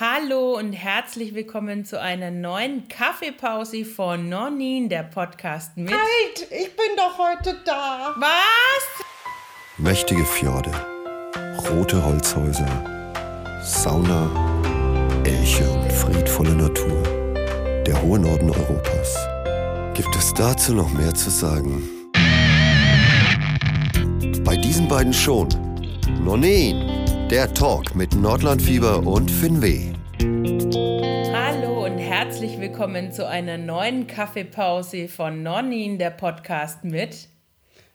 Hallo und herzlich willkommen zu einer neuen Kaffeepause von Nonin, der Podcast mit. Halt, ich bin doch heute da. Was? Mächtige Fjorde, rote Holzhäuser, Sauna, Elche und friedvolle Natur. Der hohe Norden Europas. Gibt es dazu noch mehr zu sagen? Bei diesen beiden schon. Nonin, der Talk mit Nordlandfieber und Finweh. Hallo und herzlich willkommen zu einer neuen Kaffeepause von Nonin, der Podcast mit.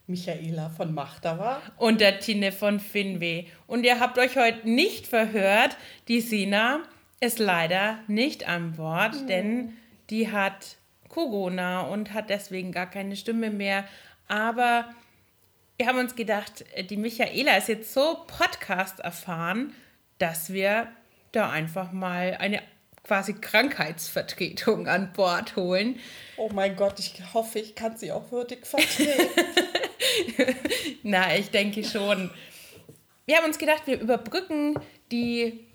Michaela von Machtauer. Und der Tine von Finweh. Und ihr habt euch heute nicht verhört, die Sina ist leider nicht an Bord, mhm. denn die hat Corona und hat deswegen gar keine Stimme mehr. Aber wir haben uns gedacht, die Michaela ist jetzt so Podcast erfahren, dass wir da einfach mal eine quasi Krankheitsvertretung an Bord holen. Oh mein Gott, ich hoffe, ich kann sie auch würdig vertreten. Na, ich denke schon. Wir haben uns gedacht, wir überbrücken die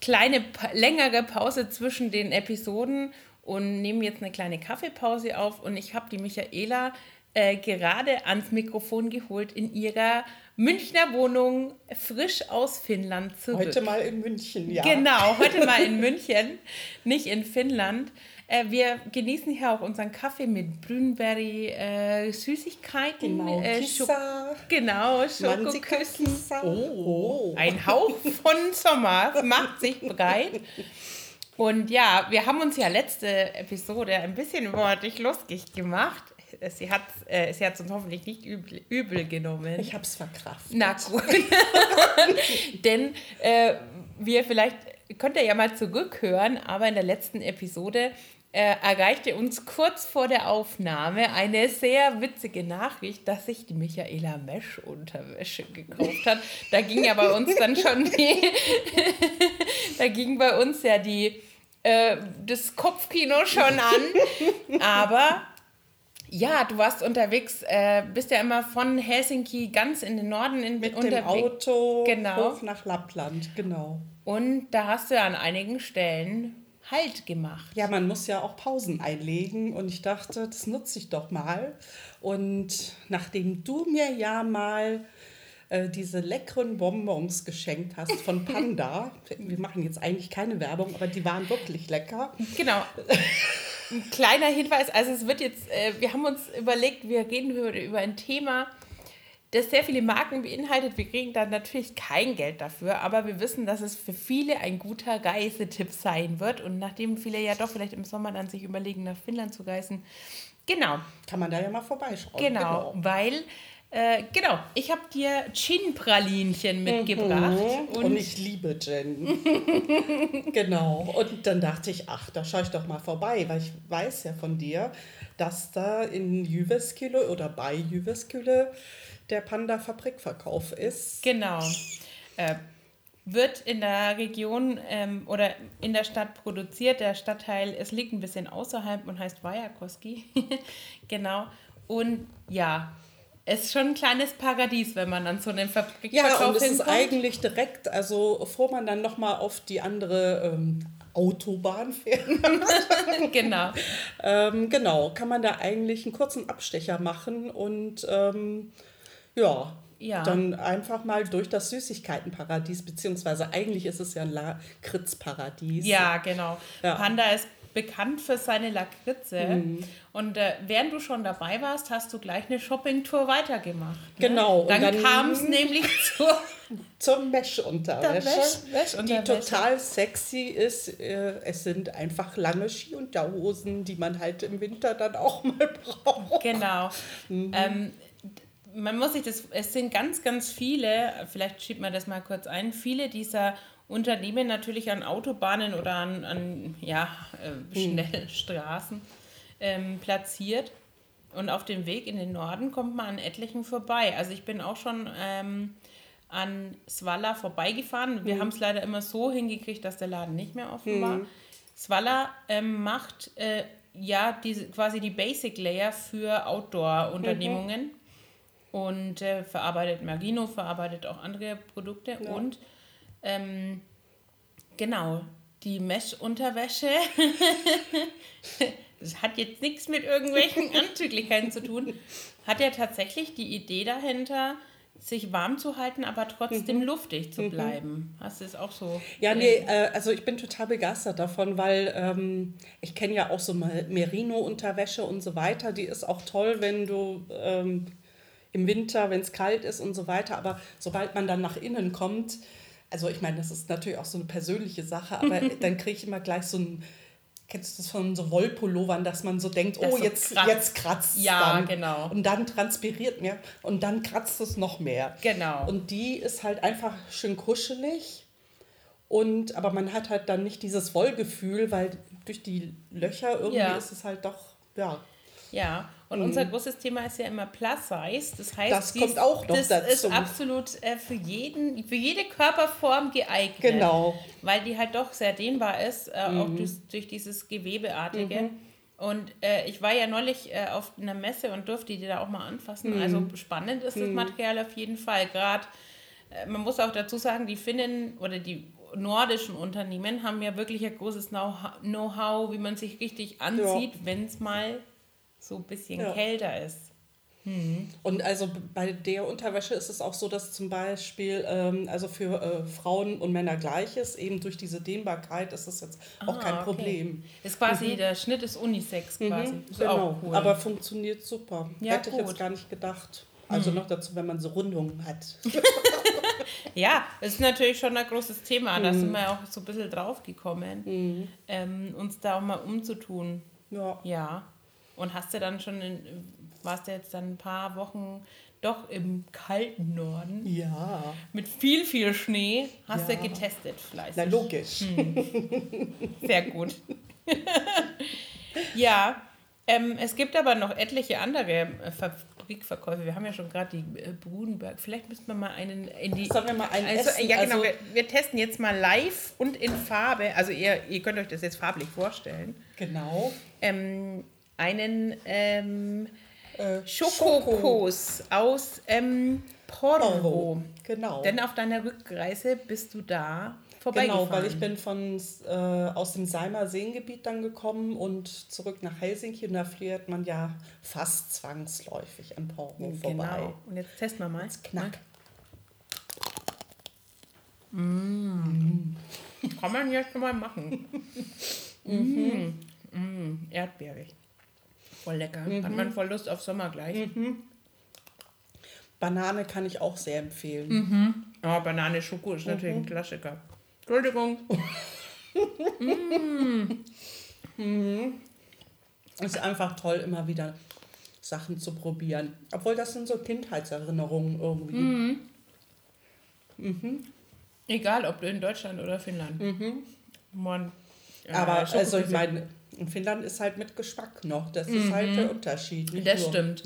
kleine, längere Pause zwischen den Episoden und nehmen jetzt eine kleine Kaffeepause auf. Und ich habe die Michaela äh, gerade ans Mikrofon geholt in ihrer Münchner Wohnung, frisch aus Finnland zurück. Heute mal in München, ja. Genau, heute mal in München, nicht in Finnland. Äh, wir genießen hier auch unseren Kaffee mit Brünberry äh, Süßigkeiten. Genau, äh, Kissa. Genau, Schokoküssen. Oh, ein Hauch von Sommer macht sich breit. Und ja, wir haben uns ja letzte Episode ein bisschen über dich lustig gemacht sie hat äh, sie hat uns hoffentlich nicht übel, übel genommen. Ich habe es verkraftet. Na gut. Denn äh, wir vielleicht, könnt ihr ja mal zurückhören, aber in der letzten Episode äh, erreichte uns kurz vor der Aufnahme eine sehr witzige Nachricht, dass sich die Michaela Mesh-Unterwäsche gekauft hat. Da ging ja bei uns dann schon die, da ging bei uns ja die, äh, das Kopfkino schon an. Aber ja, du warst unterwegs, äh, bist ja immer von Helsinki ganz in den Norden in, Mit unterwegs. dem Auto genau. hoch nach Lappland, genau. Und da hast du ja an einigen Stellen Halt gemacht. Ja, man muss ja auch Pausen einlegen und ich dachte, das nutze ich doch mal. Und nachdem du mir ja mal äh, diese leckeren Bonbons geschenkt hast von Panda, wir machen jetzt eigentlich keine Werbung, aber die waren wirklich lecker. Genau. ein kleiner Hinweis, also es wird jetzt, äh, wir haben uns überlegt, wir reden über, über ein Thema, das sehr viele Marken beinhaltet. Wir kriegen dann natürlich kein Geld dafür, aber wir wissen, dass es für viele ein guter Reisetipp sein wird. Und nachdem viele ja doch vielleicht im Sommer dann sich überlegen, nach Finnland zu reisen, genau. Kann man da ja mal vorbeischauen. Genau, genau. weil äh, genau, ich habe dir Gin-Pralinchen mitgebracht. Mhm. Und, und, ich liebe Gin. genau. Und dann dachte ich, ach, da schaue ich doch mal vorbei, weil ich weiß ja von dir, dass da in Jyväskylä oder bei Jyväskylä der Panda-Fabrikverkauf ist. Genau. Äh, wird in der Region ähm, oder in der Stadt produziert. Der Stadtteil, es liegt ein bisschen außerhalb und heißt Vajakoski. genau. Und ja, ist schon ein kleines Paradies, wenn man an so einen Fabrikverkauf Ja, und es ist eigentlich direkt, also bevor man dann nochmal auf die andere ähm, Autobahn fährt. genau. ähm, genau, kann man da eigentlich einen kurzen Abstecher machen und ähm, ja, ja. Dann einfach mal durch das Süßigkeitenparadies, beziehungsweise eigentlich ist es ja ein Lakritzparadies. Ja, genau. Ja. Panda ist bekannt für seine Lakritze. Mhm. Und äh, während du schon dabei warst, hast du gleich eine Shoppingtour weitergemacht. Ne? Genau. Dann, dann kam es nämlich zur, zur Mesh-Unterwäsche, Mesh, die total sexy ist. Äh, es sind einfach lange Skiunterhosen, die man halt im Winter dann auch mal braucht. Genau. Mhm. Ähm, man muss sich das, es sind ganz, ganz viele, vielleicht schiebt man das mal kurz ein, viele dieser Unternehmen natürlich an Autobahnen oder an, an ja, äh, hm. Schnellstraßen ähm, platziert. Und auf dem Weg in den Norden kommt man an etlichen vorbei. Also ich bin auch schon ähm, an Swalla vorbeigefahren. Wir mhm. haben es leider immer so hingekriegt, dass der Laden nicht mehr offen mhm. war. Swalla ähm, macht äh, ja diese, quasi die Basic Layer für Outdoor-Unternehmungen mhm. und äh, verarbeitet Magino, verarbeitet auch andere Produkte ja. und ähm, genau. die Mesh-Unterwäsche. das hat jetzt nichts mit irgendwelchen Anzüglichkeiten zu tun. Hat ja tatsächlich die Idee dahinter, sich warm zu halten, aber trotzdem mhm. luftig zu bleiben. Hast du es auch so? Ja, nee, äh, also ich bin total begeistert davon, weil ähm, ich kenne ja auch so Merino-Unterwäsche und so weiter. Die ist auch toll, wenn du ähm, im Winter, wenn es kalt ist und so weiter. Aber sobald man dann nach innen kommt, also ich meine, das ist natürlich auch so eine persönliche Sache, aber dann kriege ich immer gleich so ein kennst du das von so Wollpullovern, dass man so denkt, das oh, so jetzt, kratzt. jetzt kratzt es Ja, dann. genau. Und dann transpiriert mehr und dann kratzt es noch mehr. Genau. Und die ist halt einfach schön kuschelig. Und, aber man hat halt dann nicht dieses Wollgefühl, weil durch die Löcher irgendwie ja. ist es halt doch, ja. Ja, und mhm. unser großes Thema ist ja immer Plus Size. Das heißt, das kommt auch noch das dazu. ist absolut äh, für, jeden, für jede Körperform geeignet. Genau. Weil die halt doch sehr dehnbar ist, äh, mhm. auch durch, durch, dieses Gewebeartige. Mhm. Und äh, ich war ja neulich äh, auf einer Messe und durfte die da auch mal anfassen. Mhm. Also spannend ist das mhm. Material auf jeden Fall. Gerade, äh, man muss auch dazu sagen, die Finnen oder die nordischen Unternehmen haben ja wirklich ein großes Know-how, wie man sich richtig anzieht, ja. wenn es mal so ein bisschen ja. kälter ist. Mhm. Und also bei der Unterwäsche ist es auch so, dass zum Beispiel ähm, also für äh, Frauen und Männer gleich ist, eben durch diese Dehnbarkeit ist es jetzt auch ah, kein okay. Problem. Ist quasi, mhm. der Schnitt ist Unisex mhm, quasi. Mhm, genau, cool. aber funktioniert super. Ja, Hätte gut. ich jetzt gar nicht gedacht. Also mhm. noch dazu, wenn man so Rundungen hat. ja, das ist natürlich schon ein großes Thema. Da sind mhm. wir auch so ein bisschen drauf gekommen, ähm, uns da auch mal umzutun. Ja. Ja. Und hast du dann schon, in, warst du jetzt dann ein paar Wochen doch im kalten Norden? Ja. Mit viel, viel Schnee hast ja. du getestet fleißig. Na logisch. Hm. Sehr gut. ja, ähm, es gibt aber noch etliche andere äh, Fabrikverkäufe. Wir haben ja schon gerade die äh, Brudenberg. Vielleicht müssten wir mal einen in die. Sollen wir mal einen also, essen? Ja, genau. Also, wir, wir, testen jetzt mal live und in Farbe. Also ihr, ihr könnt euch das jetzt farblich vorstellen. Genau. Ähm, einen ähm, äh, Schokokos aus ähm, Porvo. Genau. Denn auf deiner Rückreise bist du da vorbeigefahren. Genau, weil ich bin von, äh, aus dem Seimer Seengebiet dann gekommen und zurück nach Helsinki. Und da fährt man ja fast zwangsläufig an Porvo genau. vorbei. Genau. Und jetzt testen wir mal. Jetzt knack. Mmh. Kann man jetzt schon mal machen. mhm. Mmh. Erdbeerig. Voll lecker. Mhm. Hat man voll Lust auf Sommer gleich. Mhm. Banane kann ich auch sehr empfehlen. Mhm. Oh, Banane Schoko ist natürlich ein mhm. Klassiker. Entschuldigung. mm. Ist einfach toll, immer wieder Sachen zu probieren. Obwohl das sind so Kindheitserinnerungen irgendwie. Mhm. Mhm. Egal, ob du in Deutschland oder Finnland. Mhm. Man, Aber also ich meine, in Finnland ist halt mit Geschmack noch. Das ist halt der Unterschied. das nur. stimmt.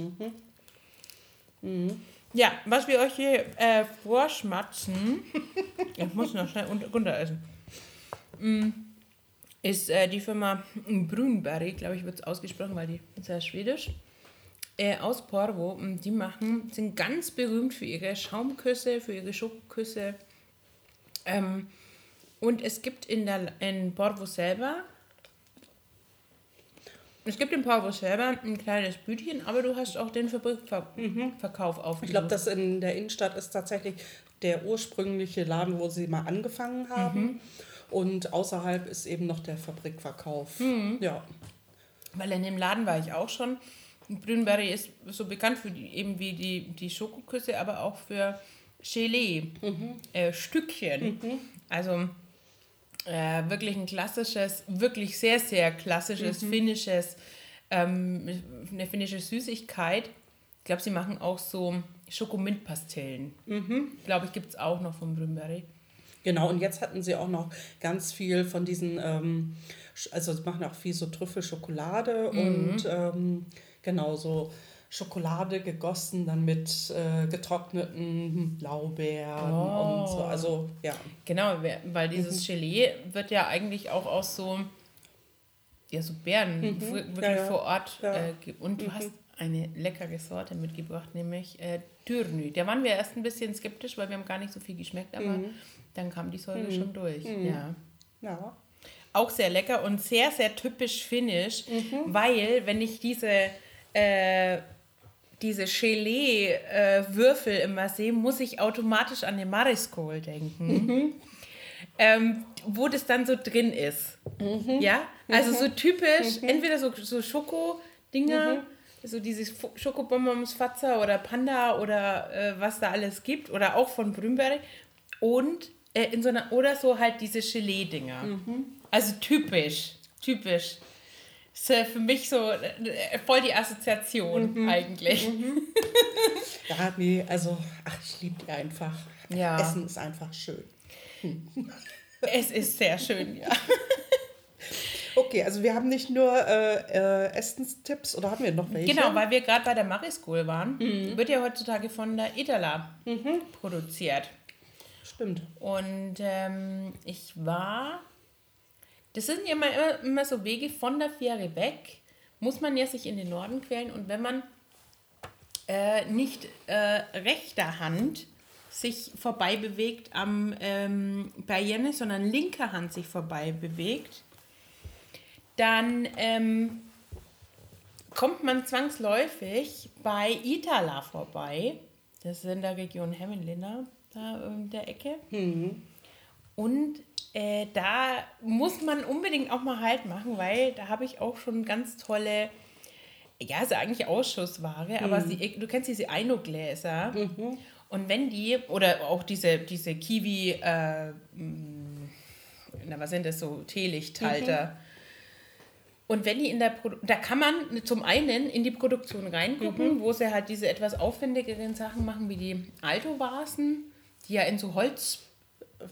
Ja, was wir euch hier äh, vorschmatzen, ich muss noch schnell runter essen, mm, ist äh, die Firma Brunberry, glaube ich, wird es ausgesprochen, weil die ist ja schwedisch, äh, aus Porvo. Und die machen, sind ganz berühmt für ihre Schaumküsse, für ihre Schokoküsse. Ähm, und es gibt in, der, in Porvo selber es gibt im Porvo selber ein kleines Bütchen, aber du hast auch den Fabrikverkauf mhm. auf. Ich glaube, das in der Innenstadt ist tatsächlich der ursprüngliche Laden, wo sie mal angefangen haben. Mhm. Und außerhalb ist eben noch der Fabrikverkauf. Mhm. Ja. Weil in dem Laden war ich auch schon. Brünberry ist so bekannt für die, eben wie die, die Schokoküsse, aber auch für Gelee, mhm. äh, Stückchen. Mhm. Also äh, wirklich ein klassisches, wirklich sehr, sehr klassisches mhm. finnisches, ähm, eine finnische Süßigkeit. Ich glaube, sie machen auch so Schokomintpastellen. Mhm. Glaube ich, gibt es auch noch von Brümberry. Genau, und jetzt hatten sie auch noch ganz viel von diesen, ähm, also sie machen auch viel so Trüffelschokolade mhm. und ähm, genau so Schokolade gegossen, dann mit äh, getrockneten Blaubeeren oh. und so. Also, ja. Genau, weil dieses mhm. Gelee wird ja eigentlich auch aus so, ja, so Beeren mhm. wirklich ja, ja. vor Ort. Ja. Äh, und du mhm. hast eine leckere Sorte mitgebracht, nämlich äh, Dürnü. Da waren wir erst ein bisschen skeptisch, weil wir haben gar nicht so viel geschmeckt, aber mhm. dann kam die Säure mhm. schon durch. Mhm. Ja. ja. auch sehr lecker und sehr, sehr typisch finnisch, weil wenn ich diese, äh, diese Gelee-Würfel immer sehe, muss ich automatisch an den Mariskol denken. Ähm, wo das dann so drin ist. Ja, also so typisch, entweder so, so Schoko-Dinger, so dieses Schokobonbons Fatzer oder Panda oder äh, was da alles gibt, oder auch von Brümberg. Und äh, in so einer, oder so halt diese Gelee-Dinger. Also typisch, typisch. Ist äh, für mich so äh, voll die Assoziation eigentlich. Ja, nee, also, ach, ich liebe die einfach. Ja. Essen ist einfach schön. Es ist sehr schön, ja. Okay, also wir haben nicht nur äh, äh, Essenstipps oder haben wir noch welche? Genau, weil wir gerade bei der Marie School waren, wird ja heutzutage von der Itala produziert. Stimmt. Und ähm, ich war, das sind ja immer, immer, so Wege von der Fähre weg, muss man ja sich in den Norden quälen und wenn man äh, nicht äh, rechter Hand sich vorbei bewegt am ähm, Bayenne, sondern linker Hand sich vorbei bewegt, dann ähm, kommt man zwangsläufig bei Itala vorbei. Das ist in der Region Hemmenlinna, da in der Ecke. Und äh, da muss man unbedingt auch mal Halt machen, weil da habe ich auch schon ganz tolle, ja, ist eigentlich Ausschussware, aber sie, du kennst diese Eino-Gläser. Und wenn die, oder auch diese, diese Kiwi, äh, mh, na, was sind das so, Teelichthalter. Und wenn die in der Produ da kann man zum einen in die Produktion reingucken, wo sie halt diese etwas aufwendigeren Sachen machen, wie die Alto-Vasen, die ja in so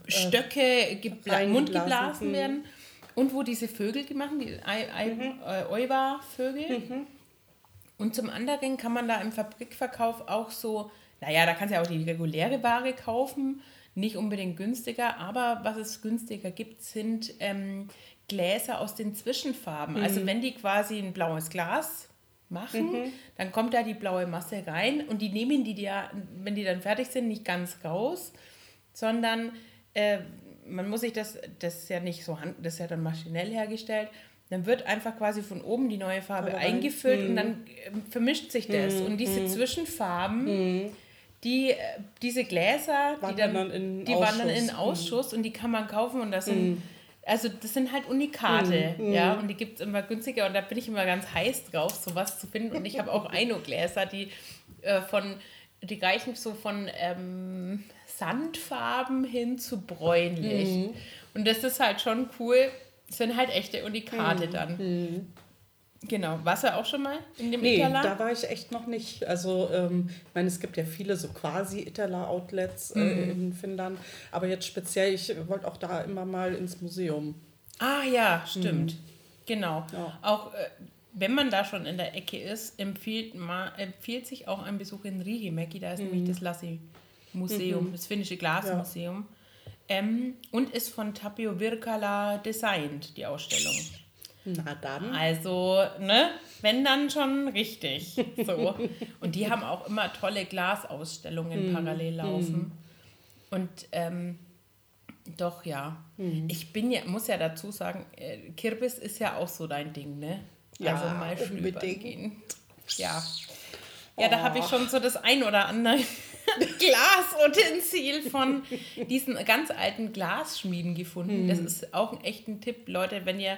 Holzstöcke gebla reingelassen, Mund geblasen mhm. werden. Und wo diese Vögel gemacht, die Ei- Ei- äh, Euwa-Vögel. Und zum anderen kann man da im Fabrikverkauf auch so, naja, da kannst du ja auch die reguläre Ware kaufen, nicht unbedingt günstiger, aber was es günstiger gibt, sind ähm, Gläser aus den Zwischenfarben. Also wenn die quasi ein blaues Glas machen, dann kommt da die blaue Masse rein und die nehmen die ja, wenn die dann fertig sind, nicht ganz raus, sondern äh, man muss sich das, das ist ja nicht so, hand, das ist ja dann maschinell hergestellt, dann wird einfach quasi von oben die neue Farbe rein. eingefüllt und dann ähm, vermischt sich das. Und diese Zwischenfarben, die, äh, diese Gläser, die Wandern dann, dann in die wandern Ausschuss. in Ausschuss und die kann man kaufen und das sind, also das sind halt Unikate, ja, und die gibt es immer günstiger und da bin ich immer ganz heiß drauf, sowas zu finden. Und ich habe auch Eino-Gläser, die äh, von, die reichen so von ähm, Sandfarben hin zu bräunlich. Und das ist halt schon cool. Das sind halt echte Unikate dann. Genau. Warst du auch schon mal in dem Nee, Itala? da war ich echt noch nicht. Also, ähm, ich meine, es gibt ja viele so quasi Itala-Outlets äh, Mhm. in Finnland. Aber jetzt speziell, ich wollte auch da immer mal ins Museum. Ah ja, stimmt. Genau. Ja. Auch äh, wenn man da schon in der Ecke ist, empfiehlt, ma, empfiehlt sich auch ein Besuch in Riihimäki. Da ist nämlich das Lassi-Museum, das finnische Glasmuseum. Ähm, und ist von Tapio Virkala designt, die Ausstellung. Na dann. Also, ne, wenn dann schon richtig. So. Und die haben auch immer tolle Glasausstellungen parallel laufen. Und ähm, doch, ja. Ich bin ja, muss ja dazu sagen, äh, Kirbis ist ja auch so dein Ding, ne? Ja, also mal unbedingt. gehen. Ja. Ja, da habe ich schon so das ein oder andere Glasutensil von diesen ganz alten Glasschmieden gefunden. Das ist auch ein echter Tipp, Leute, wenn ihr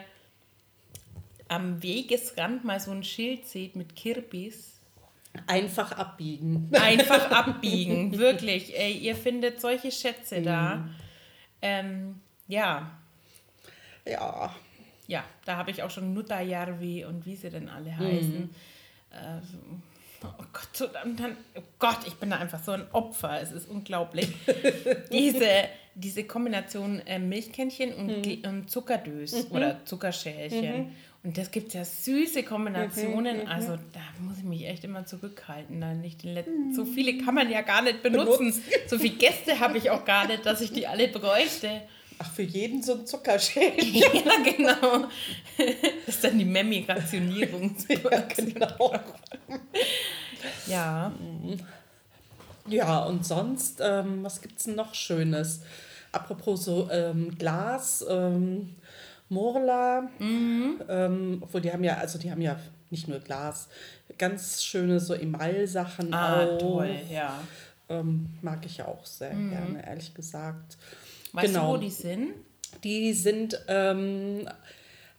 am Wegesrand mal so ein Schild seht mit Kirbis, Einfach abbiegen. einfach abbiegen, wirklich. Ey, ihr findet solche Schätze da. Ähm, ja, Ja. ja, da habe ich auch schon Nuttajärvi und wie sie denn alle heißen. Ähm, oh Gott, so, dann, dann, oh Gott, ich bin da einfach so ein Opfer. Es ist unglaublich. diese, diese Kombination äh, Milchkännchen und, Gl- und Zuckerdös oder Zuckerschälchen. Und das gibt ja süße Kombinationen. Also da muss ich mich echt immer zurückhalten. Da nicht den letzten, so viele kann man ja gar nicht benutzen. so viele Gäste habe ich auch gar nicht, dass ich die alle bräuchte. Ach, für jeden so ein Zuckerschälchen. Ja, genau. Das ist dann die Memmi-Rationierung. ja, genau. Ja. Ja, und sonst, ähm, was gibt es denn noch Schönes? Apropos so ähm, Glas, ähm, Morla, ähm, obwohl die haben ja, also die haben ja nicht nur Glas, ganz schöne so Email-Sachen Ah, auch. toll, ja. Ähm, mag ich ja auch sehr gerne, ehrlich gesagt. Weißt genau. du, wo die sind? Die sind, ähm,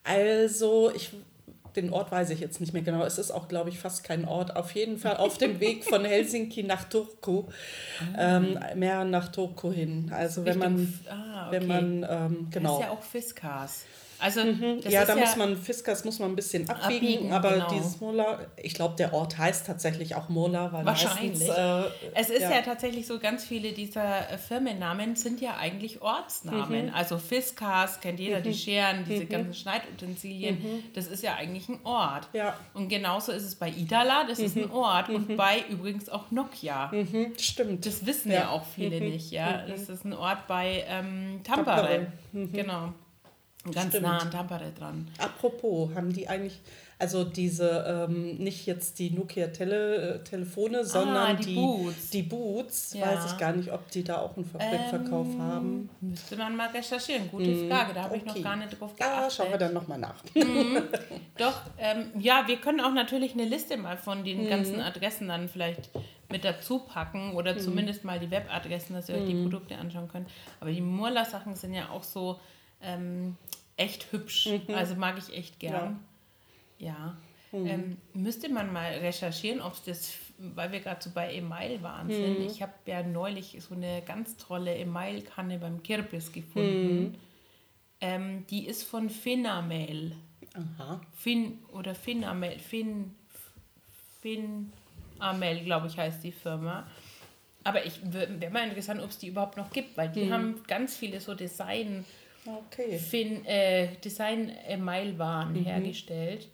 also, ich, den Ort weiß ich jetzt nicht mehr genau. Es ist auch, glaube ich, fast kein Ort. Auf jeden Fall auf dem Weg von Helsinki nach Turku, ähm, mehr nach Turku hin. Also, wenn man, ah, wenn okay. man, ähm, genau. Das ist ja auch Fiskas. Also, das ja, da ja, muss man, Fiskas muss man ein bisschen abbiegen, Abbiegen, aber genau. dieses Mola, ich glaube, der Ort heißt tatsächlich auch Mola, weil Wahrscheinlich. meistens, äh, Es ist ja. ja. tatsächlich so, ganz viele dieser äh, Firmennamen sind ja eigentlich Mhm. Ortsnamen. Also Fiskas kennt jeder, die Scheren, diese ganzen Schneidutensilien. Das ist ja eigentlich ein Ort. Mhm. Ja. Und genauso ist es bei Idala, das ist ein Ort. Und bei übrigens auch Nokia. Mhm, stimmt. Das wissen ja, Ja. auch viele nicht, ja. Das ist ein Ort bei ähm, Tampere. Tampere. Genau. Ganz Stimmt. nah an Tampere dran. Apropos, haben die eigentlich, also diese, ähm, nicht jetzt die Nokia-Telefone, Telefone, sondern Ah, die die, Boots. die Boots, Ja. weiß ich gar nicht, ob die da auch einen Fabrikverkauf haben. Müsste man mal recherchieren. Gute Frage, da habe ich noch Okay. gar nicht drauf Ja, geachtet. schauen wir dann nochmal nach. Doch, ähm, ja, wir können auch natürlich eine Liste mal von Mhm. den ganzen Adressen dann vielleicht mit dazu packen oder Mhm. zumindest mal die Webadressen, dass ihr euch die Produkte anschauen könnt. Aber die Murla-Sachen sind ja auch so ähm, echt hübsch. Mhm. Also mag ich echt gern. Ja. Mhm. Ähm, müsste man mal recherchieren, ob es das, weil wir gerade so bei Email waren Mhm. sind. Ich habe ja neulich so eine ganz tolle Email-Kanne beim Kirpis gefunden. Mhm. Ähm, die ist von Finamail. Aha. Fin oder Finamel, Fin, Finamel, glaube ich, heißt die Firma. Aber ich wäre mal interessant, ob es die überhaupt noch gibt, weil die haben ganz viele so Design, Okay. Fin, äh, Design Mailwaren hergestellt.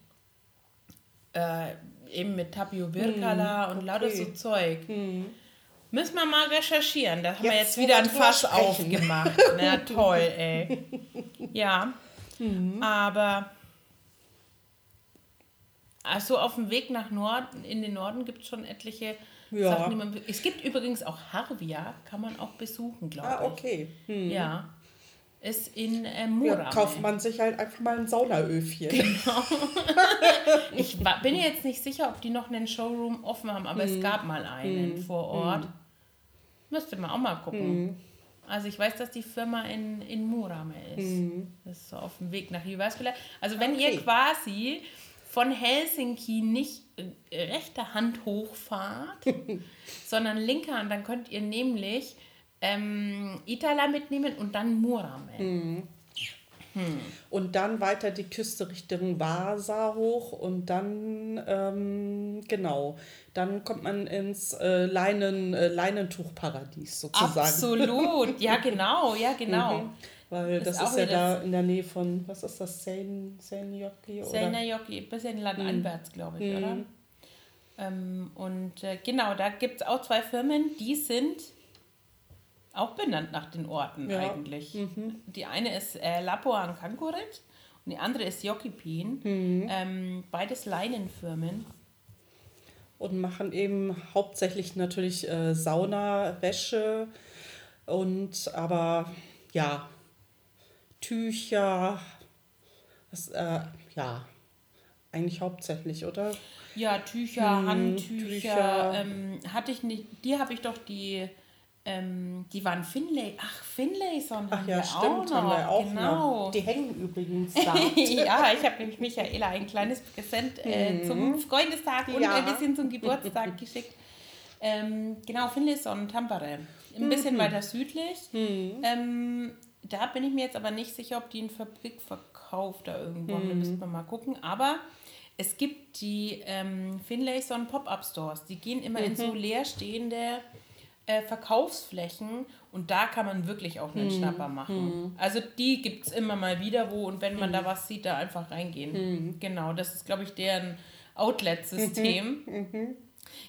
Äh, eben mit Tapio Virkala und lauter so okay. Zeug. Müssen wir mal recherchieren. Da haben wir Jetzt, jetzt wo wieder wir ein Fass aufgemacht. Na toll, ey. Ja. Aber also auf dem Weg nach Norden, in den Norden gibt es schon etliche Ja. Sachen, die man. Es gibt übrigens auch Harvia, kann man auch besuchen, glaube Ah, ich. okay. Hm. Ja. Ist in äh, Ja, Murame. kauft man sich halt einfach mal ein Saunaöfchen. Genau. Ich bin jetzt nicht sicher, ob die noch einen Showroom offen haben, aber Hm. es gab mal einen vor Ort. Müsste man auch mal gucken. Hm. Also ich weiß, dass die Firma in, in Murame ist. Das ist so auf dem Weg nach Jyväskylä. Also wenn ihr Hm. Okay. quasi von Helsinki nicht äh, rechter Hand hochfahrt, sondern linker Hand, dann könnt ihr nämlich ähm, Itala mitnehmen und dann Murame. Hm. Und dann weiter die Küste Richtung Vasa hoch und dann, ähm, genau, dann kommt man ins äh, Leinen, äh, Leinentuchparadies sozusagen. Absolut, ja genau, ja genau. Weil Ist das ist ja da in der Nähe von, was ist das? Seinäjoki, ein bisschen landeinwärts, glaube ich, oder? Ähm, und äh, genau, da gibt es auch zwei Firmen, die sind auch benannt nach den Orten Ja. eigentlich. Die eine ist äh, Lapuan Kankurit und die andere ist Jokipin. Ähm, beides Leinenfirmen. Und machen eben hauptsächlich natürlich äh, Sauna, Wäsche und aber ja, Tücher, das, äh, ja, eigentlich hauptsächlich, oder? Ja, Tücher, Handtücher. Tücher. Ähm, hatte ich nicht, die habe ich doch die, ähm, die waren Finlay. Ach, Finlayson Ach haben ja, stimmt, noch. haben wir auch genau. noch. Die hängen übrigens da. ja, ich habe nämlich Michaela ein kleines Präsent äh, zum Freundestag und Mhm. Ja. ein bisschen zum Geburtstag geschickt. Ähm, genau, Finlayson, Tampere. Ein Mhm. bisschen weiter südlich. Ähm, da bin ich mir jetzt aber nicht sicher, ob die einen Fabrikverkauf da irgendwo. Da müssen wir mal gucken. Aber es gibt die ähm, Finlayson Pop-Up Stores. Die gehen immer in so leerstehende äh, Verkaufsflächen und da kann man wirklich auch einen Schnapper machen. Also die gibt es immer mal wieder wo und wenn man da was sieht, da einfach reingehen. Genau, das ist, glaube ich, deren Outlet-System.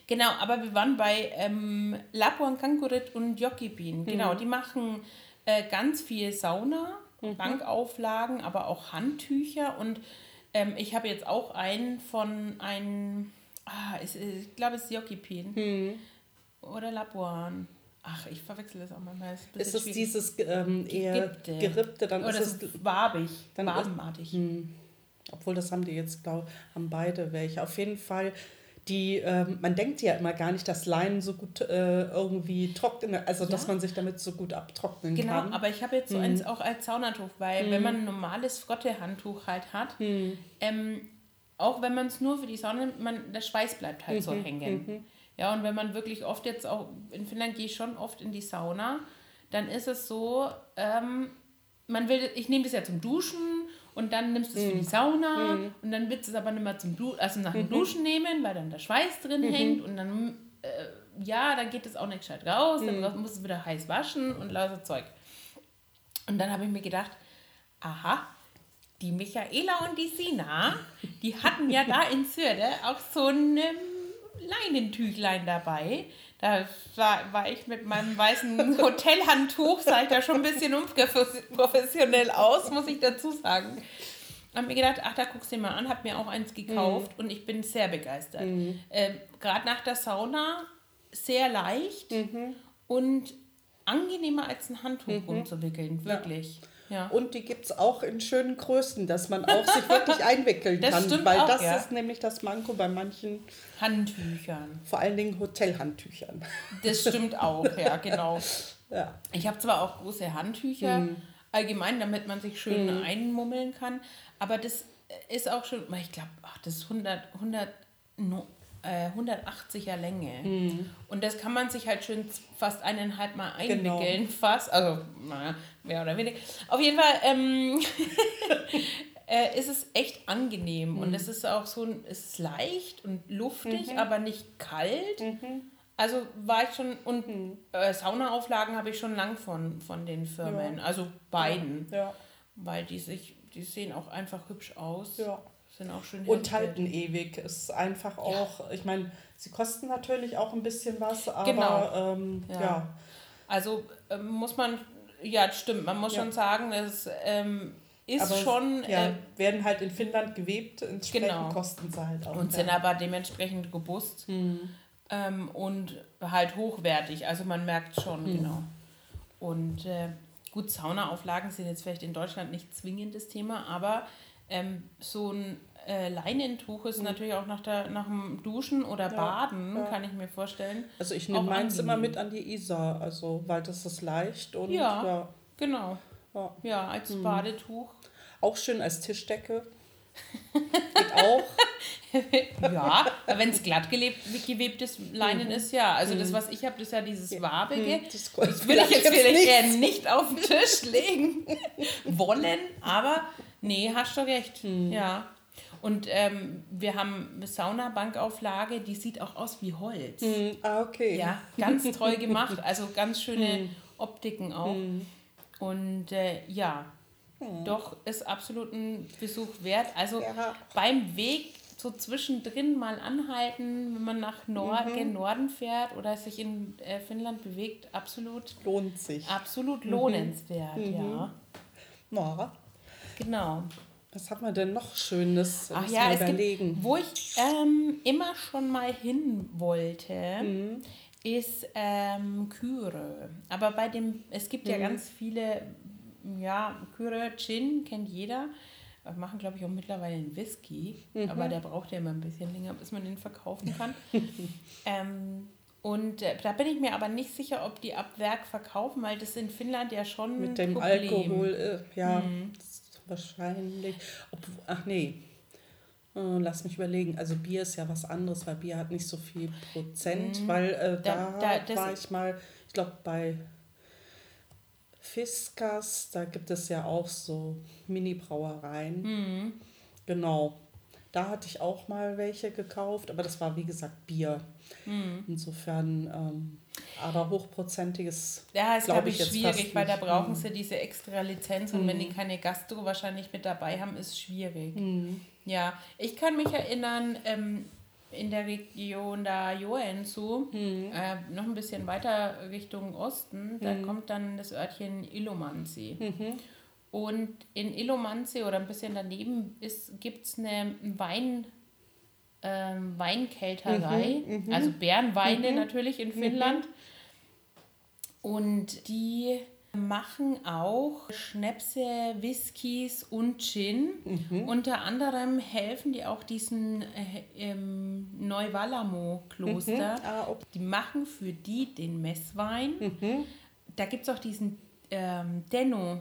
Genau, aber wir waren bei ähm, Lapuan Kankurit und Jokipin. Genau, die machen äh, ganz viel Sauna, Bankauflagen, aber auch Handtücher. Und ähm, ich habe jetzt auch einen von einem, ah, ist- ich glaube es ist Jokipin oder Lapuan. Ach, ich verwechsel das auch manchmal. Ist, ist es dieses ähm, eher Gerippte. Gerippte, dann Oder ist es wabig, dann wabenartig. Ist, hm, obwohl das haben die jetzt, glaube haben beide welche. Auf jeden Fall die, ähm, man denkt ja immer gar nicht, dass Leinen so gut äh, irgendwie trocknen, also ja. dass man sich damit so gut abtrocknen genau, kann. Genau, aber ich habe jetzt so hm. eins auch als Saunatuch, weil hm. wenn man ein normales Frotte-Handtuch halt hat, hm. ähm, auch wenn man es nur für die Sauna nimmt, man, der Schweiß bleibt halt mhm. so hängen. Mhm. Ja, und wenn man wirklich oft jetzt auch, in Finnland gehe ich schon oft in die Sauna, dann ist es so, ähm, man will, ich nehme das ja zum Duschen und dann nimmst du es mm. für die mhm. Sauna mm. und dann willst du es aber nicht mehr zum du also nach dem mhm. Duschen nehmen, weil dann der Schweiß drin mhm. hängt und dann, äh, ja, dann geht es auch nicht gescheit raus, dann musst du es wieder heiß waschen und lauter Zeug. Und dann habe ich mir gedacht, aha, die Michaela und die Sina, die hatten ja da in Sürde auch so ein Leinentüchlein dabei. Da war, war ich mit meinem weißen Hotelhandtuch, sah ich da schon ein bisschen unprofessionell aus, muss ich dazu sagen. Hab mir gedacht, ach, da guckst du dir mal an, hab mir auch eins gekauft mhm. und ich bin sehr begeistert. Mhm. Äh, Gerade nach der Sauna sehr leicht mhm. und angenehmer als ein Handtuch mhm. umzuwickeln, wirklich. Ja. Ja. Und die gibt es auch in schönen Größen, dass man auch sich wirklich einwickeln das kann. Weil auch, das ja. ist nämlich das Manko bei manchen Handtüchern. Vor allen Dingen Hotelhandtüchern. Das stimmt auch, ja, genau. Ja. Ich habe zwar auch große Handtücher, mhm. allgemein, damit man sich schön mhm. einmummeln kann, aber das ist auch schon, ich glaube, das ist 100, 100 äh, 180er Länge. Mhm. Und das kann man sich halt schön fast eineinhalb Mal genau. einwickeln, genau. fast. Also, naja, mehr oder weniger. Auf jeden Fall ähm, äh, ist es echt angenehm. Mhm. Und es ist auch so, es ist leicht und luftig, mhm. aber nicht kalt. Mhm. Also war ich schon, und mhm. äh, Saunaauflagen habe ich schon lang von, von den Firmen, ja. also beiden. Ja. Weil die sich, die sehen auch einfach hübsch aus. Ja. Sind auch schön Und halten ewig. Ist einfach auch, ja. ich meine, sie kosten natürlich auch ein bisschen was, aber genau. ähm, ja. ja. Also äh, muss man, ja, stimmt, man muss ja. schon sagen, es ähm, ist aber schon. Ja, äh, werden halt in Finnland gewebt, entsprechend genau. kosten sie halt auch. Und sind aber dementsprechend robust mhm. ähm, und halt hochwertig. Also man merkt schon, mhm. genau. Und äh, gut, Saunaauflagen sind jetzt vielleicht in Deutschland nicht zwingend das Thema, aber ähm, so ein äh, Leinentuch ist mhm. natürlich auch nach, der, nach dem Duschen oder ja, Baden, ja. kann ich mir vorstellen. Also ich nehme meins immer mit an die Isar, also weil das ist leicht und ja, ja. genau. Ja, als mhm. Badetuch. Auch schön als Tischdecke. Geht auch. ja, wenn es glatt gelebt, gewebtes Leinen mhm. ist, ja. Also das, mhm. was ich habe, das ist ja dieses wabige. Mhm, das, das will ich jetzt vielleicht eher nicht auf den Tisch legen wollen, aber Nee, hast du recht. Hm. Ja. Und ähm, wir haben eine Saunabankauflage, die sieht auch aus wie Holz. Hm. Ah, okay. Ja, ganz toll gemacht. Also ganz schöne hm. Optiken auch. Hm. Und äh, ja, hm. doch ist absolut ein Besuch wert. Also ja. beim Weg so zwischendrin mal anhalten, wenn man nach Nord mhm. gen Norden fährt oder sich in äh, Finnland bewegt, absolut lohnt sich. Absolut lohnenswert, mhm. ja. Na, Genau. Was hat man denn noch Schönes? Ach ja, es überlegen. Gibt, wo ich ähm, immer schon mal hin wollte, mhm. ist ähm, Kyre. Aber bei dem, es gibt mhm. ja ganz viele, ja, Kyre, Gin kennt jeder. Wir machen, glaube ich, auch mittlerweile einen Whisky, mhm. aber der braucht ja immer ein bisschen länger, bis man den verkaufen kann. ähm, und äh, da bin ich mir aber nicht sicher, ob die ab Werk verkaufen, weil das in Finnland ja schon mit dem Problem. Alkohol, äh, ja, mhm wahrscheinlich. Ob, ach nee. Äh, lass mich überlegen. Also Bier ist ja was anderes, weil Bier hat nicht so viel Prozent, mhm. weil äh, da, da, da war ich mal, ich glaube bei Fiskas, da gibt es ja auch so Mini-Brauereien. Mhm. Genau. Da hatte ich auch mal welche gekauft, aber das war wie gesagt Bier. Mhm. Insofern, ähm, aber hochprozentiges. Ja, ist glaube ich jetzt schwierig, weil da brauchen mhm. sie diese extra Lizenz und mhm. wenn die mhm. keine Gastro wahrscheinlich mit dabei haben, ist schwierig. Mhm. Ja, ich kann mich erinnern, ähm, in der Region da Joensuu, mhm. äh, noch ein bisschen weiter Richtung Osten, da mhm. kommt dann das Örtchen Ilomansi. Mhm. Und in Ilomansi oder ein bisschen daneben gibt es eine Wein, ähm, Weinkälterei, mhm, mhm, also Bärenweine mhm, natürlich in Finnland. Und die machen auch Schnäpse, Whiskys und Gin. Unter anderem helfen die auch diesen äh, im Neuwallamo-Kloster. Ah, okay. Die machen für die den Messwein. Da gibt es auch diesen ähm, Denno.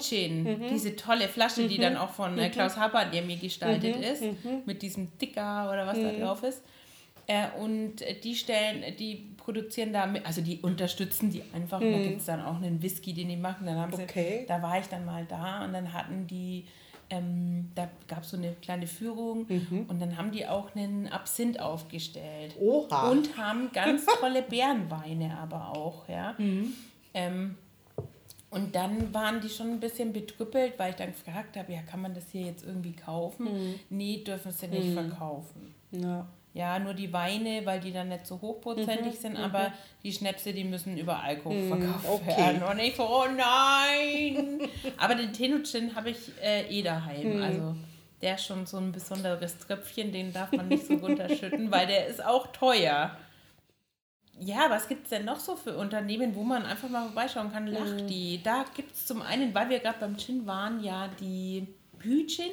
Gin, diese tolle Flasche, die dann auch von äh, Klaus Haber, der mir gestaltet ist, mit diesem Dicker oder was da drauf ist. Äh, und äh, die stellen, die produzieren da, also die unterstützen die einfach. Und Da gibt es dann auch einen Whisky, den die machen. Dann haben sie, Okay. da war ich dann mal da und dann hatten die, ähm, da gab es so eine kleine Führung und dann haben die auch einen Absinth aufgestellt. Oha. Und haben ganz tolle Bärenweine aber auch, ja. Ähm, und dann waren die schon ein bisschen betrüppelt, weil ich dann gefragt habe, ja, kann man das hier jetzt irgendwie kaufen? Nee, dürfen sie nicht verkaufen. Ja. Ja, nur die Weine, weil die dann nicht so hochprozentig sind, aber die Schnäpse, die müssen über Alkohol verkauft okay. werden. Und ich so, oh nein! aber den Tenuchin habe ich äh, eh daheim. Also der ist schon so ein besonderes Tröpfchen, den darf man nicht so runterschütten, weil der ist auch teuer. Ja, was gibt es denn noch so für Unternehmen, wo man einfach mal vorbeischauen kann? Lachti. Da gibt es zum einen, weil wir gerade beim Gin waren, ja die Hütchen.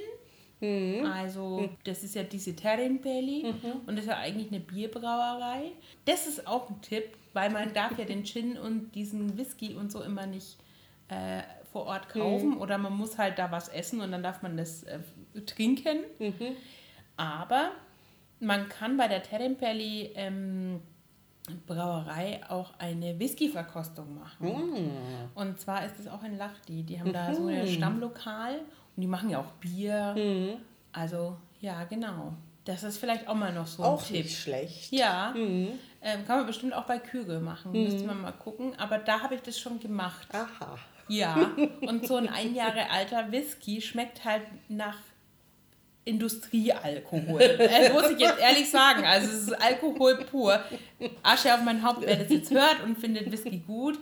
Also, das ist ja diese Terrenpelli und das ist ja eigentlich eine Bierbrauerei. Das ist auch ein Tipp, weil man darf ja den Gin und diesen Whisky und so immer nicht äh, vor Ort kaufen oder man muss halt da was essen und dann darf man das äh, trinken. Aber man kann bei der Terrenpelli ähm, Brauerei auch eine Whisky-Verkostung machen. Und zwar ist es auch in Lachdi. Die haben da so ein Stammlokal und die machen ja auch Bier. Also, ja, genau. Das ist vielleicht auch mal noch so ein Auch Tipp. nicht schlecht. Ja, ähm, kann man bestimmt auch bei Kügel machen. Müsste man mal gucken. Aber da habe ich das schon gemacht. Aha. Ja, und so ein ein Jahre alter Whisky schmeckt halt nach Industriealkohol. Äh, muss ich jetzt ehrlich sagen. Also es ist Alkohol pur. Asche auf mein Haupt, wer das jetzt hört und findet Whisky gut.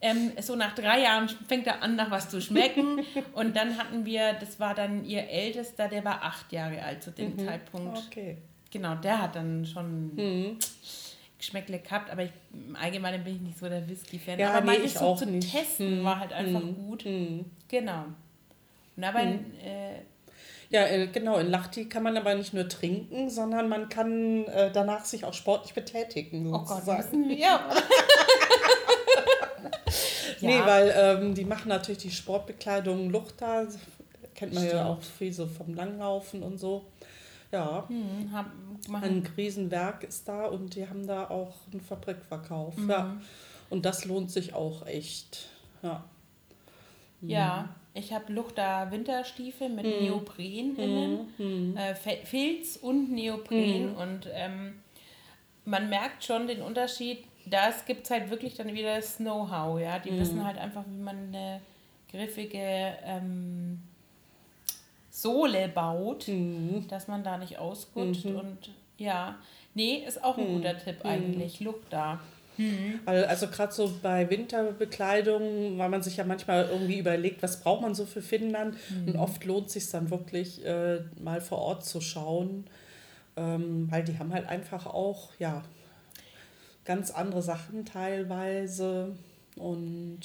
Ähm, so nach drei Jahren fängt er an, nach was zu schmecken. Und dann hatten wir, das war dann ihr Ältester, der war acht Jahre alt zu dem Zeitpunkt. Okay. Genau, der hat dann schon Geschmäckle gehabt, aber ich, im Allgemeinen bin ich nicht so der Whisky-Fan. Ja, aber nee, ich so auch zu nicht. testen war halt einfach gut. Genau. Und aber äh, Ja, äh, genau. In Lachti kann man aber nicht nur trinken, sondern man kann äh, danach sich auch sportlich betätigen. oh Gott, Sozusagen. müssen wir. Nee, Ja. weil ähm, die machen natürlich die Sportbekleidung Luchter. Kennt man ja Stimmt. auch viel so vom Langlaufen und so. Ja, Hm, hab, ein Riesenwerk ist da und die haben da auch einen Fabrikverkauf. Mhm. Ja. Und das lohnt sich auch echt. Ja. ja, ich habe Luchter Winterstiefel mit Mhm. Neopren innen. Äh, Fe- Filz und Neopren. Mhm. Und ähm, man merkt schon den Unterschied. Das gibt es halt wirklich dann wieder das Know-how. Ja? Mhm. Die wissen halt einfach, wie man eine griffige ähm, Sohle baut, Mhm. dass man da nicht ausrutscht. Und ja, nee, ist auch ein guter Mhm. Tipp eigentlich. Luchter. Weil, Also gerade so bei Winterbekleidung, weil man sich ja manchmal irgendwie überlegt, was braucht man so für Finnland. Und oft lohnt sich dann wirklich äh, mal vor Ort zu schauen, ähm, weil die haben halt einfach auch ja ganz andere Sachen teilweise und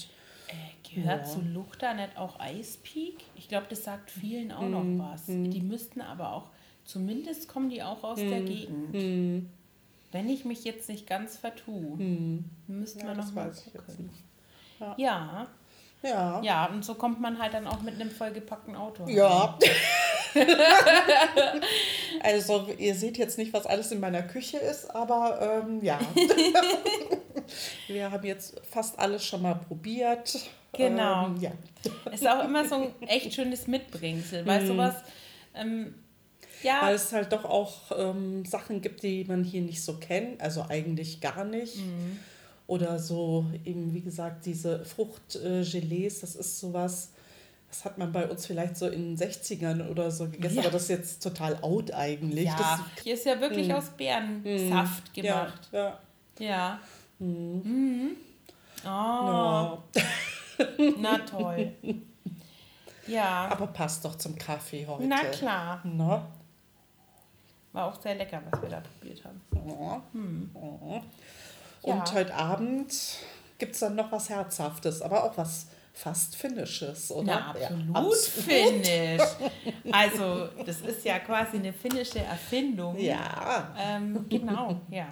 Äh, gehört Ja. zu Luchter nicht auch Ice Peak? Ich glaube, das sagt vielen auch noch Mhm. was. Die müssten aber auch, zumindest kommen die auch aus der Gegend. Wenn ich mich jetzt nicht ganz vertue, müssten Ja, wir das noch mal weiß ich jetzt gucken. nicht. Ja. ja. ja, und so kommt man halt dann auch mit einem vollgepackten Auto. Ja. also ihr seht jetzt nicht, was alles in meiner Küche ist, aber ähm, ja. Wir haben jetzt fast alles schon mal probiert. Genau. Ähm, ja. Ist auch immer so ein echt schönes Mitbringsel, weil sowas, ähm, ja, Weil es halt doch auch ähm, Sachen gibt, die man hier nicht so kennt, also eigentlich gar nicht. Oder so eben, wie gesagt, diese Fruchtgelees, das ist sowas, das hat man bei uns vielleicht so in den 60ern oder so gegessen, Ja. aber das ist jetzt total out eigentlich. ja, Das, hier ist ja wirklich aus Beerensaft ja, gemacht. ja. Ja. Mhm. Oh, Ja. na toll. Ja, Aber passt doch zum Kaffee heute. na klar. Na? War auch sehr lecker, was wir da probiert haben. Ja. Hm. Ja. Ja. Und heute Abend gibt es dann noch was Herzhaftes, aber auch was fast Finnisches, oder? Na, Ja, absolut, absolut. finnisch. Also, das ist ja quasi eine finnische Erfindung. Ja, Ähm, genau, ja.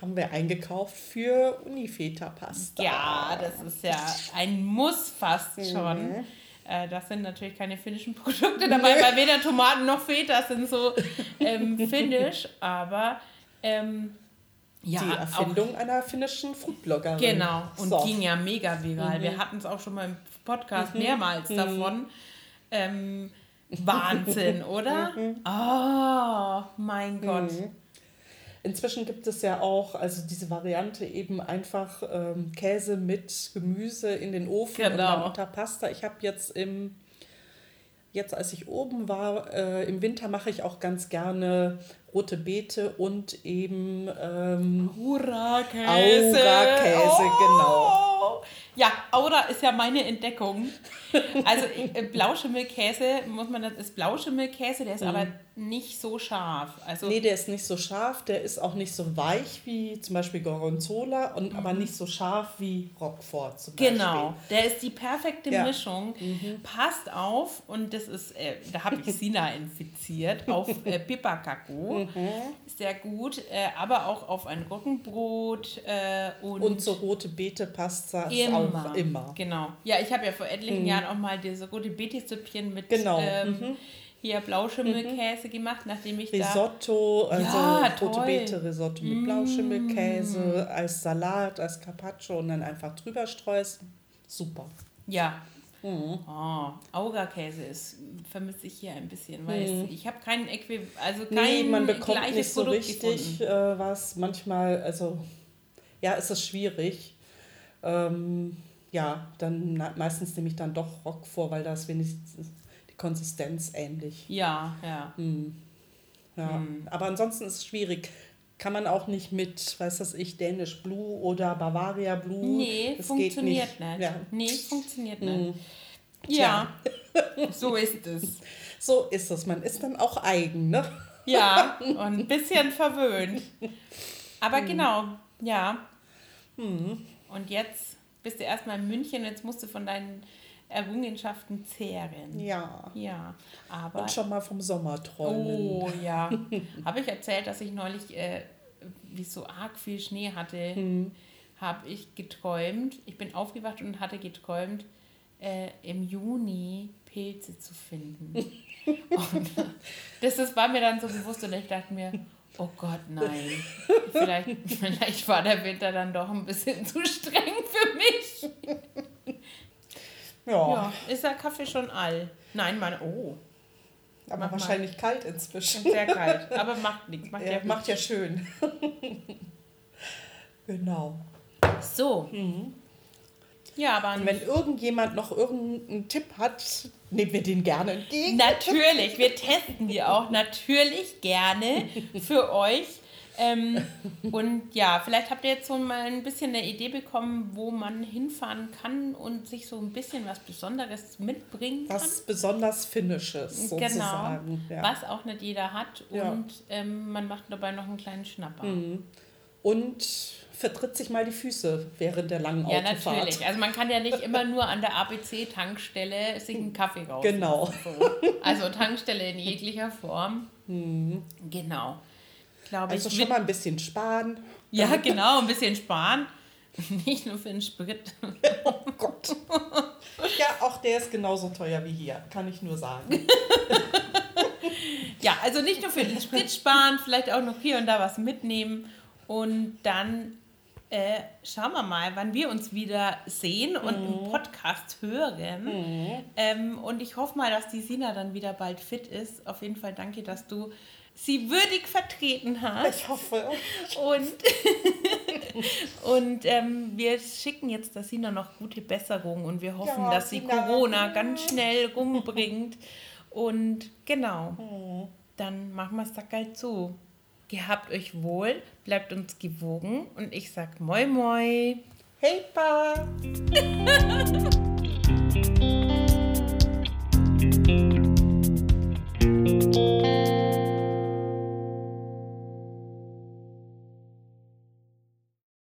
haben wir eingekauft für Unifeta-Pasta. Ja, das ist ja ein Muss fast Mhm. Äh, das sind natürlich keine finnischen Produkte dabei, weil weder Tomaten noch Feta sind so ähm, finnisch, aber ähm, ja, Die auch Erfindung einer finnischen Foodbloggerin. Genau, und So. Mhm. ging ja mega viral. Wir hatten es auch schon mal im Podcast mehrmals davon. Ähm, Wahnsinn, oder? Mhm. Oh, mein Gott. Inzwischen gibt es ja auch, also diese Variante eben einfach ähm, Käse mit Gemüse in den Ofen und Genau. dann unter Pasta. Ich habe jetzt im, jetzt als ich oben war, äh, im Winter mache ich auch ganz gerne rote Beete und eben ähm, Aura-Käse. Aura-Käse, genau. Ja, Aura ist ja meine Entdeckung. Also äh, Blauschimmelkäse, muss man das ist Blauschimmelkäse, der ist aber nicht so scharf. Also Mhm. Nee, der ist nicht so scharf, der ist auch nicht so weich wie zum Beispiel Gorgonzola und aber nicht so scharf wie Roquefort zum Beispiel. Mhm. Genau, der ist die perfekte Ja. Mhm. Mischung. Passt auf, und das ist, äh, da habe ich Sina infiziert, auf äh, Pipakako. Mhm. Sehr gut, äh, aber auch auf ein Roggenbrot äh, und, Und so rote Beete-Pasta ist immer. auch immer. Genau. Ja, ich habe ja vor etlichen Jahren auch mal diese rote Beete-Süppchen mit Genau. ähm, hier Blauschimmelkäse gemacht, nachdem ich da Risotto, also Ja, rote. Beete Risotto mit Blauschimmelkäse als Salat, als Carpaccio und dann einfach drüber streust. Super. Ja. Oh, Augerkäse ist vermisse ich hier ein bisschen, weil es, ich habe keinen Äquiv also kein Nee, man bekommt gleiches nicht so Produkt richtig äh, was. Manchmal, also ja, ist es schwierig. Ähm, ja, dann na, meistens nehme ich dann doch Rock vor, weil da ist wenigstens die Konsistenz ähnlich. Ja, ja. Ja. Hm. Aber ansonsten ist es schwierig. Kann man auch nicht mit, weiß das ich, Dänisch Blue oder Bavaria Blue. Nee, Das funktioniert geht nicht. Ja. Nee, funktioniert Hm. nicht. Ja, so ist es. So ist es. Man ist dann auch eigen, ne? Ja, und ein bisschen verwöhnt. Aber Hm. genau, ja. Und jetzt bist du erstmal in München, jetzt musst du von deinen Errungenschaften zehren. Ja. Ja, aber. Und schon mal vom Sommer träumen. Oh ja. Habe ich erzählt, dass ich neulich, äh, wie es so arg viel Schnee hatte, Hm. habe ich geträumt. Ich bin aufgewacht und hatte geträumt, äh, im Juni Pilze zu finden. und das, das war mir dann so bewusst und ich dachte mir, oh Gott, nein. Vielleicht, vielleicht war der Winter dann doch ein bisschen zu streng für mich. Ja, Ja, ist der Kaffee schon all? Nein, meine, oh, aber mach mal. wahrscheinlich kalt inzwischen. sehr kalt. Aber macht nichts. Macht ja, Ja, macht ja schön. genau. So. Ja, aber Und wenn irgendjemand noch irgendeinen Tipp hat, nehmen wir den gerne entgegen. natürlich, wir testen die auch natürlich gerne für euch. Ähm, und ja, vielleicht habt ihr jetzt so mal ein bisschen eine Idee bekommen, wo man hinfahren kann und sich so ein bisschen was Besonderes mitbringen kann. Was besonders Finnisches genau, sozusagen. Ja. was auch nicht jeder hat. Ja. Und ähm, man macht dabei noch einen kleinen Schnapper. Und vertritt sich mal die Füße während der langen Ja, Autofahrt. natürlich. Also man kann ja nicht immer nur an der ABC-Tankstelle sich einen Kaffee raus. Genau. So. Also Tankstelle in jeglicher Form. Genau. Glaube. Also ich. schon mal ein bisschen sparen. ja, genau, ein bisschen sparen. Nicht nur für den Sprit. Oh Gott. Ja, auch der ist genauso teuer wie hier, kann ich nur sagen. Ja, also nicht nur für den Sprit sparen, vielleicht auch noch hier und da was mitnehmen. Und dann äh, schauen wir mal, wann wir uns wieder sehen und Mhm. im Podcast hören. Ähm, und ich hoffe mal, dass die Sina dann wieder bald fit ist. Auf jeden Fall danke, dass du sie würdig vertreten hast. Ich hoffe. Und, und ähm, wir schicken jetzt der Sina noch gute Besserung und wir hoffen, Ja, dass sie Sina. Corona ganz schnell rumbringt. Und genau, dann machen wir es Sackerl zu. Ihr habt euch wohl, bleibt uns gewogen und ich sag moi moi. Hey Pa! thank